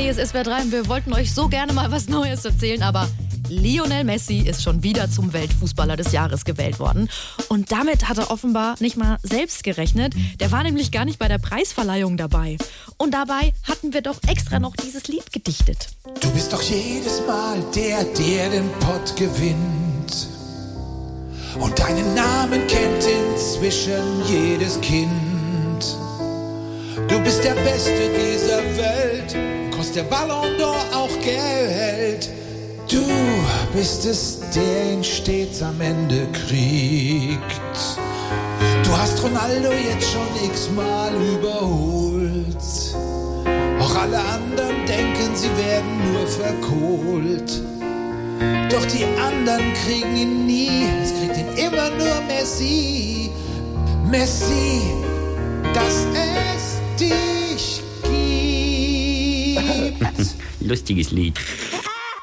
Hey, es ist wer dran. Wir wollten euch so gerne mal was Neues erzählen, aber Lionel Messi ist schon wieder zum Weltfußballer des Jahres gewählt worden. Und damit hat er offenbar nicht mal selbst gerechnet. Der war nämlich gar nicht bei der Preisverleihung dabei. Und dabei hatten wir doch extra noch dieses Lied gedichtet. Du bist doch jedes Mal der, der den Pott gewinnt. Und deinen Namen kennt inzwischen jedes Kind. Du bist der Beste dieser Welt, der Ballon d'Or auch Geld. Du bist es, der ihn stets am Ende kriegt. Du hast Ronaldo jetzt schon x-mal überholt. Auch alle anderen denken, sie werden nur verkohlt. Doch die anderen kriegen ihn nie, es kriegt ihn immer nur Messi. Messi, dass es Lustiges Lied.